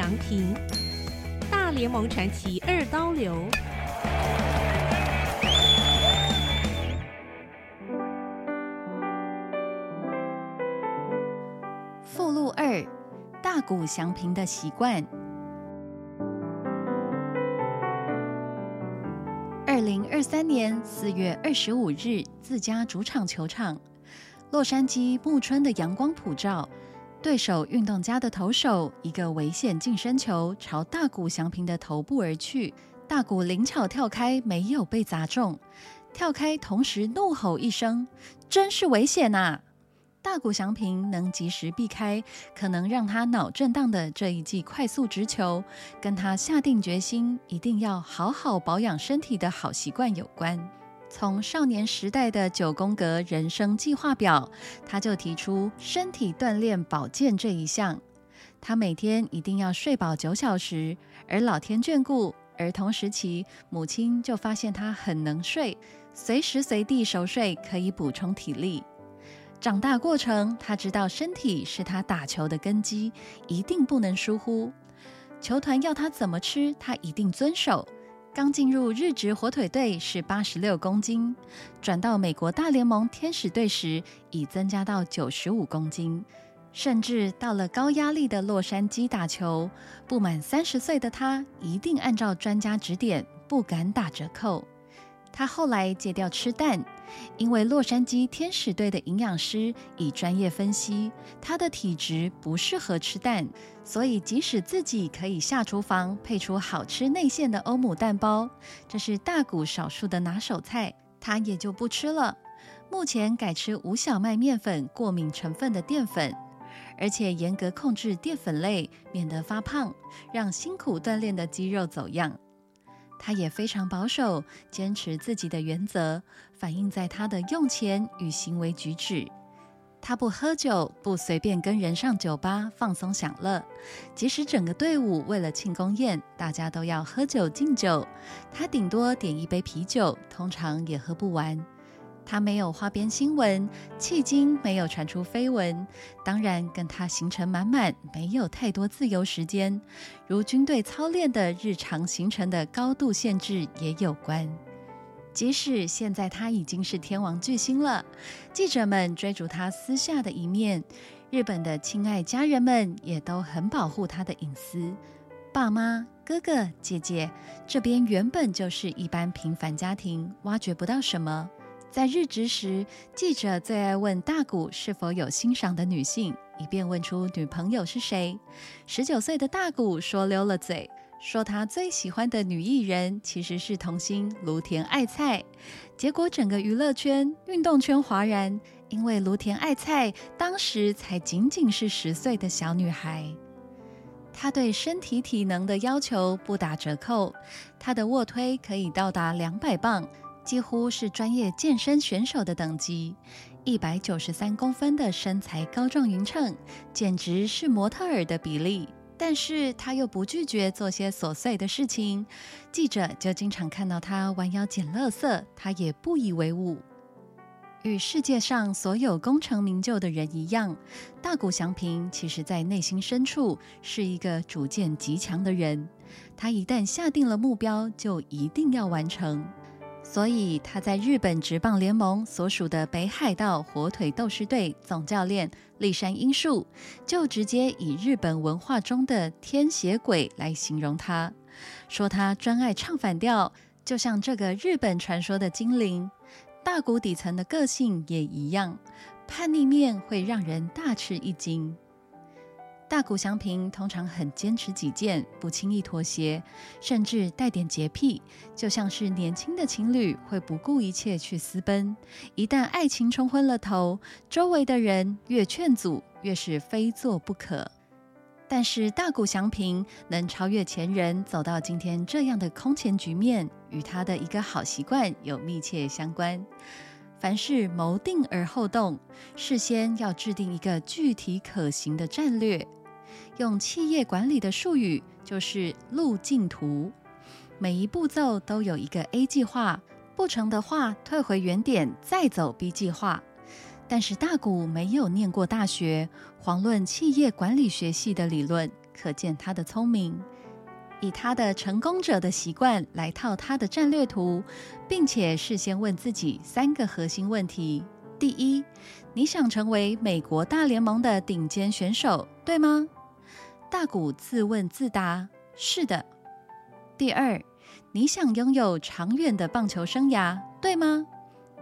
祥平，大联盟传奇二刀流。附录二：大谷祥平的习惯。二零二三年四月二十五日，自家主场球场，洛杉矶暮春的阳光普照。对手运动家的投手一个危险近身球朝大谷翔平的头部而去，大谷灵巧跳开，没有被砸中。跳开同时怒吼一声：“真是危险呐！”大谷翔平能及时避开可能让他脑震荡的这一记快速直球，跟他下定决心一定要好好保养身体的好习惯有关。从少年时代的九宫格人生计划表，他就提出身体锻炼保健这一项。他每天一定要睡饱九小时，而老天眷顾，儿童时期母亲就发现他很能睡，随时随地熟睡可以补充体力。长大过程，他知道身体是他打球的根基，一定不能疏忽。球团要他怎么吃，他一定遵守。刚进入日职火腿队是八十六公斤，转到美国大联盟天使队时已增加到九十五公斤，甚至到了高压力的洛杉矶打球，不满三十岁的他一定按照专家指点，不敢打折扣。他后来戒掉吃蛋，因为洛杉矶天使队的营养师以专业分析，他的体质不适合吃蛋，所以即使自己可以下厨房配出好吃内馅的欧姆蛋包，这是大谷少数的拿手菜，他也就不吃了。目前改吃无小麦面粉过敏成分的淀粉，而且严格控制淀粉类，免得发胖，让辛苦锻炼的肌肉走样。他也非常保守，坚持自己的原则，反映在他的用钱与行为举止。他不喝酒，不随便跟人上酒吧放松享乐，即使整个队伍为了庆功宴，大家都要喝酒敬酒，他顶多点一杯啤酒，通常也喝不完。他没有花边新闻，迄今没有传出绯闻。当然，跟他行程满满，没有太多自由时间，如军队操练的日常行程的高度限制也有关。即使现在他已经是天王巨星了，记者们追逐他私下的一面，日本的亲爱家人们也都很保护他的隐私。爸妈、哥哥、姐姐，这边原本就是一般平凡家庭，挖掘不到什么。在日职时，记者最爱问大谷是否有欣赏的女性，以便问出女朋友是谁。十九岁的大谷说溜了嘴，说他最喜欢的女艺人其实是童星芦田爱菜。结果整个娱乐圈、运动圈哗然，因为芦田爱菜当时才仅仅是十岁的小女孩。她对身体体能的要求不打折扣，她的卧推可以到达两百磅。几乎是专业健身选手的等级，一百九十三公分的身材高壮匀称，简直是模特儿的比例。但是他又不拒绝做些琐碎的事情，记者就经常看到他弯腰捡垃圾，他也不以为忤。与世界上所有功成名就的人一样，大谷翔平其实在内心深处是一个主见极强的人。他一旦下定了目标，就一定要完成。所以他在日本职棒联盟所属的北海道火腿斗士队总教练立山英树，就直接以日本文化中的天邪鬼来形容他，说他专爱唱反调，就像这个日本传说的精灵。大谷底层的个性也一样，叛逆面会让人大吃一惊。大谷祥平通常很坚持己见，不轻易妥协，甚至带点洁癖，就像是年轻的情侣会不顾一切去私奔。一旦爱情冲昏了头，周围的人越劝阻，越是非做不可。但是大谷祥平能超越前人，走到今天这样的空前局面，与他的一个好习惯有密切相关。凡事谋定而后动，事先要制定一个具体可行的战略。用企业管理的术语就是路径图，每一步骤都有一个 A 计划，不成的话退回原点再走 B 计划。但是大谷没有念过大学，遑论企业管理学系的理论，可见他的聪明。以他的成功者的习惯来套他的战略图，并且事先问自己三个核心问题：第一，你想成为美国大联盟的顶尖选手，对吗？大谷自问自答：是的。第二，你想拥有长远的棒球生涯，对吗？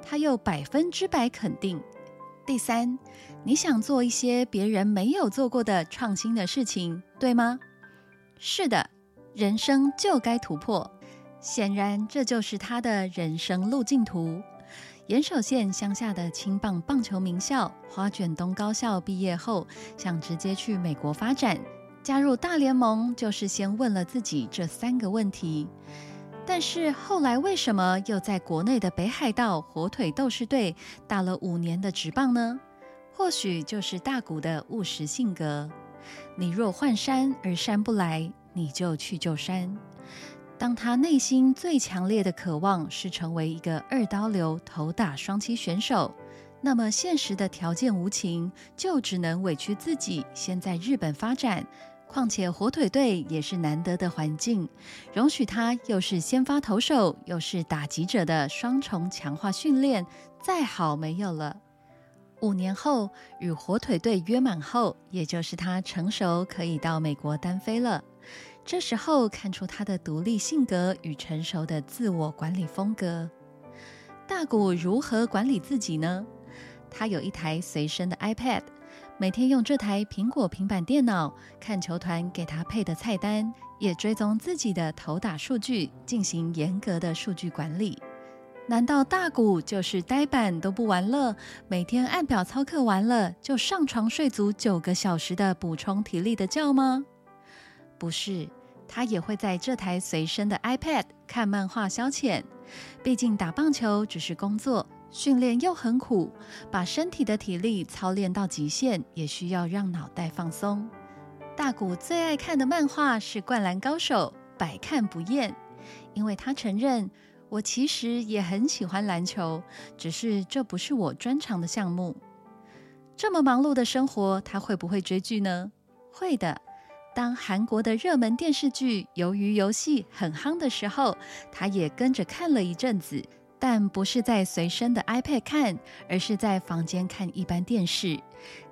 他又百分之百肯定。第三，你想做一些别人没有做过的创新的事情，对吗？是的。人生就该突破，显然这就是他的人生路径图。岩手县乡下的青棒棒球名校花卷东高校毕业后，想直接去美国发展，加入大联盟就是先问了自己这三个问题。但是后来为什么又在国内的北海道火腿斗士队打了五年的职棒呢？或许就是大谷的务实性格。你若换山而山不来。你就去救山。当他内心最强烈的渴望是成为一个二刀流头打双击选手，那么现实的条件无情，就只能委屈自己先在日本发展。况且火腿队也是难得的环境，容许他又是先发投手又是打击者的双重强化训练，再好没有了。五年后与火腿队约满后，也就是他成熟可以到美国单飞了。这时候看出他的独立性格与成熟的自我管理风格。大谷如何管理自己呢？他有一台随身的 iPad，每天用这台苹果平板电脑看球团给他配的菜单，也追踪自己的投打数据，进行严格的数据管理。难道大谷就是呆板都不玩乐，每天按表操课完了就上床睡足九个小时的补充体力的觉吗？不是。他也会在这台随身的 iPad 看漫画消遣。毕竟打棒球只是工作，训练又很苦，把身体的体力操练到极限，也需要让脑袋放松。大谷最爱看的漫画是《灌篮高手》，百看不厌。因为他承认，我其实也很喜欢篮球，只是这不是我专长的项目。这么忙碌的生活，他会不会追剧呢？会的。当韩国的热门电视剧《鱿鱼游戏》很夯的时候，他也跟着看了一阵子，但不是在随身的 iPad 看，而是在房间看一般电视。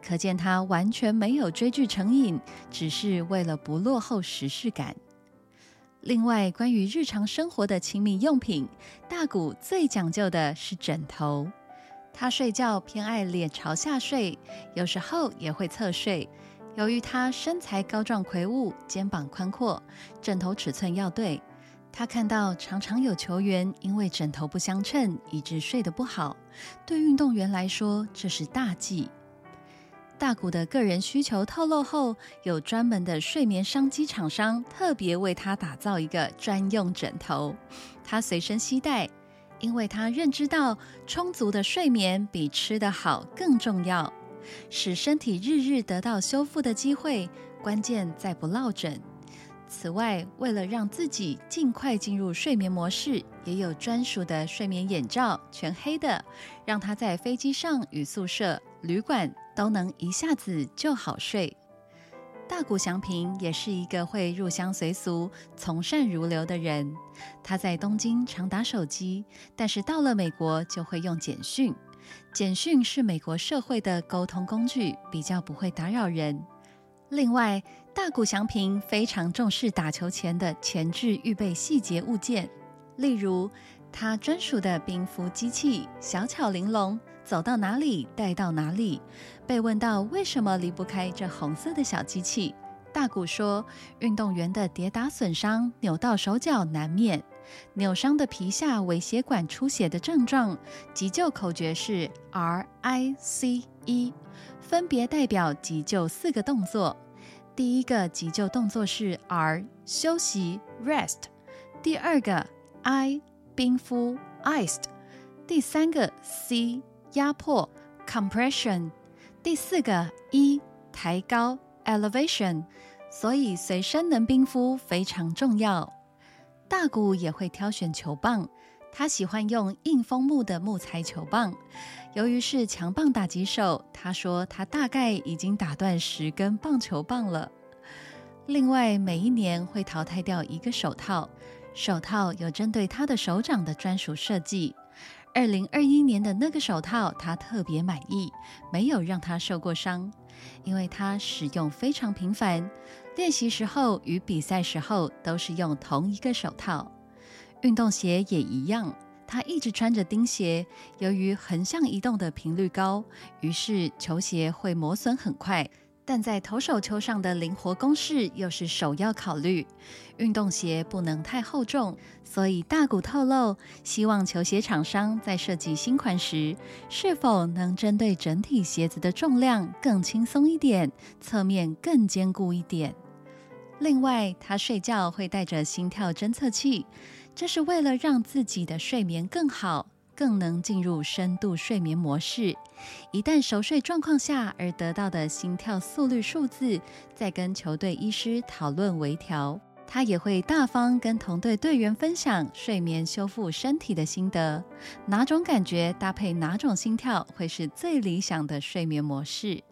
可见他完全没有追剧成瘾，只是为了不落后时事感。另外，关于日常生活的亲密用品，大谷最讲究的是枕头。他睡觉偏爱脸朝下睡，有时候也会侧睡。由于他身材高壮魁梧，肩膀宽阔，枕头尺寸要对。他看到常常有球员因为枕头不相称，以致睡得不好。对运动员来说，这是大忌。大谷的个人需求透露后，有专门的睡眠商机厂商特别为他打造一个专用枕头，他随身携带，因为他认知到充足的睡眠比吃得好更重要。使身体日日得到修复的机会，关键在不落枕。此外，为了让自己尽快进入睡眠模式，也有专属的睡眠眼罩，全黑的，让他在飞机上与宿舍、旅馆都能一下子就好睡。大谷祥平也是一个会入乡随俗、从善如流的人。他在东京常打手机，但是到了美国就会用简讯。简讯是美国社会的沟通工具，比较不会打扰人。另外，大谷翔平非常重视打球前的前置预备细节物件，例如他专属的冰敷机器，小巧玲珑，走到哪里带到哪里。被问到为什么离不开这红色的小机器，大谷说：“运动员的跌打损伤，扭到手脚难免。”扭伤的皮下微血管出血的症状，急救口诀是 R I C E，分别代表急救四个动作。第一个急救动作是 R 休息 Rest，第二个 I 冰敷 Iced，第三个 C 压迫 Compression，第四个 E 抬高 Elevation。所以随身能冰敷非常重要。大谷也会挑选球棒，他喜欢用硬枫木的木材球棒。由于是强棒打击手，他说他大概已经打断十根棒球棒了。另外，每一年会淘汰掉一个手套，手套有针对他的手掌的专属设计。二零二一年的那个手套，他特别满意，没有让他受过伤，因为他使用非常频繁，练习时候与比赛时候都是用同一个手套。运动鞋也一样，他一直穿着钉鞋，由于横向移动的频率高，于是球鞋会磨损很快。但在投手球上的灵活攻势又是首要考虑，运动鞋不能太厚重，所以大谷透露，希望球鞋厂商在设计新款时，是否能针对整体鞋子的重量更轻松一点，侧面更坚固一点。另外，他睡觉会带着心跳侦测器，这是为了让自己的睡眠更好。更能进入深度睡眠模式。一旦熟睡状况下而得到的心跳速率数字，再跟球队医师讨论微调。他也会大方跟同队队员分享睡眠修复身体的心得，哪种感觉搭配哪种心跳会是最理想的睡眠模式。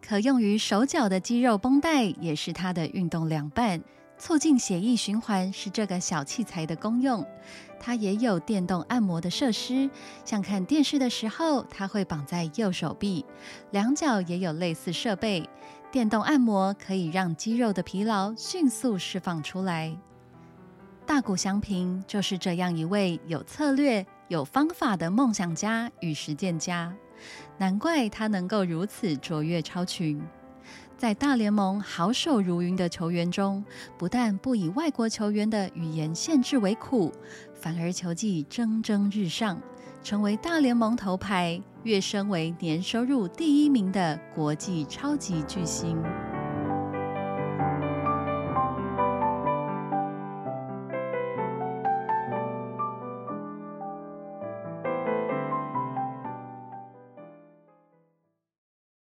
可用于手脚的肌肉绷带也是他的运动凉拌。促进血液循环是这个小器材的功用。它也有电动按摩的设施，像看电视的时候，它会绑在右手臂，两脚也有类似设备。电动按摩可以让肌肉的疲劳迅速释放出来。大谷祥平就是这样一位有策略、有方法的梦想家与实践家，难怪他能够如此卓越超群。在大联盟好手如云的球员中，不但不以外国球员的语言限制为苦，反而球技蒸蒸日上，成为大联盟头牌，跃升为年收入第一名的国际超级巨星。